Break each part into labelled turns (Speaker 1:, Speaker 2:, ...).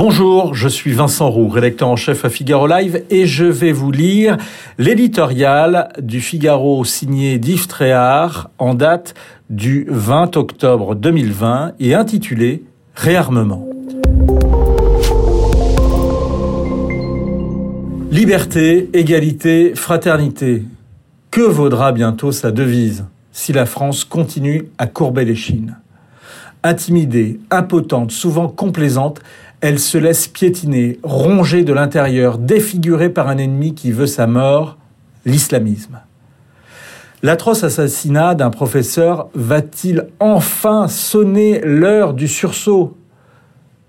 Speaker 1: Bonjour, je suis Vincent Roux, rédacteur en chef à Figaro Live et je vais vous lire l'éditorial du Figaro signé d'Yves Tréhard en date du 20 octobre 2020 et intitulé Réarmement. Liberté, égalité, fraternité. Que vaudra bientôt sa devise si la France continue à courber les chines? Intimidée, impotente, souvent complaisante, elle se laisse piétiner, ronger de l'intérieur, défigurée par un ennemi qui veut sa mort, l'islamisme. L'atroce assassinat d'un professeur va-t-il enfin sonner l'heure du sursaut?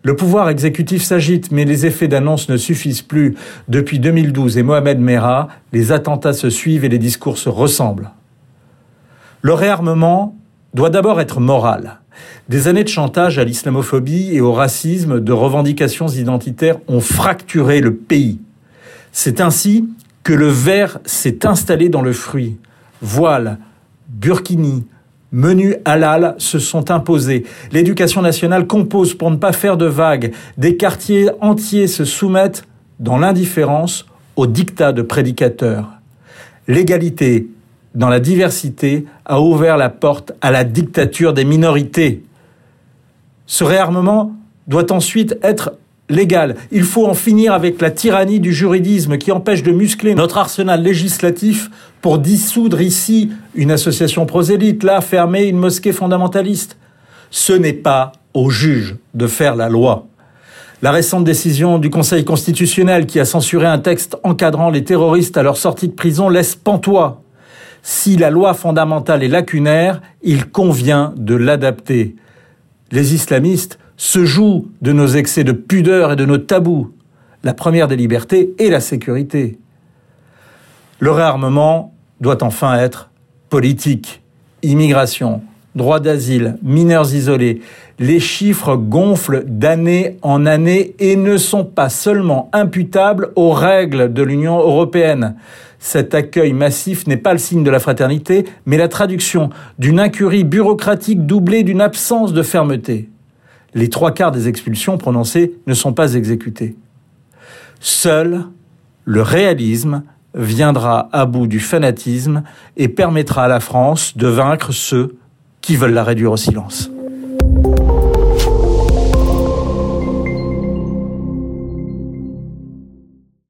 Speaker 1: Le pouvoir exécutif s'agite, mais les effets d'annonce ne suffisent plus. Depuis 2012 et Mohamed Merah, les attentats se suivent et les discours se ressemblent. Le réarmement doit d'abord être moral. Des années de chantage à l'islamophobie et au racisme, de revendications identitaires ont fracturé le pays. C'est ainsi que le verre s'est installé dans le fruit. Voile, burkini, menu halal se sont imposés. L'éducation nationale compose pour ne pas faire de vagues. Des quartiers entiers se soumettent, dans l'indifférence, au dictat de prédicateurs. L'égalité, dans la diversité, a ouvert la porte à la dictature des minorités. Ce réarmement doit ensuite être légal. Il faut en finir avec la tyrannie du juridisme qui empêche de muscler notre arsenal législatif pour dissoudre ici une association prosélyte, là fermer une mosquée fondamentaliste. Ce n'est pas aux juges de faire la loi. La récente décision du Conseil constitutionnel qui a censuré un texte encadrant les terroristes à leur sortie de prison laisse pantois. Si la loi fondamentale est lacunaire, il convient de l'adapter. Les islamistes se jouent de nos excès de pudeur et de nos tabous. La première des libertés est la sécurité. Le réarmement doit enfin être politique. Immigration, droit d'asile, mineurs isolés. Les chiffres gonflent d'année en année et ne sont pas seulement imputables aux règles de l'Union européenne. Cet accueil massif n'est pas le signe de la fraternité, mais la traduction d'une incurie bureaucratique doublée d'une absence de fermeté. Les trois quarts des expulsions prononcées ne sont pas exécutées. Seul le réalisme viendra à bout du fanatisme et permettra à la France de vaincre ceux qui veulent la réduire au silence.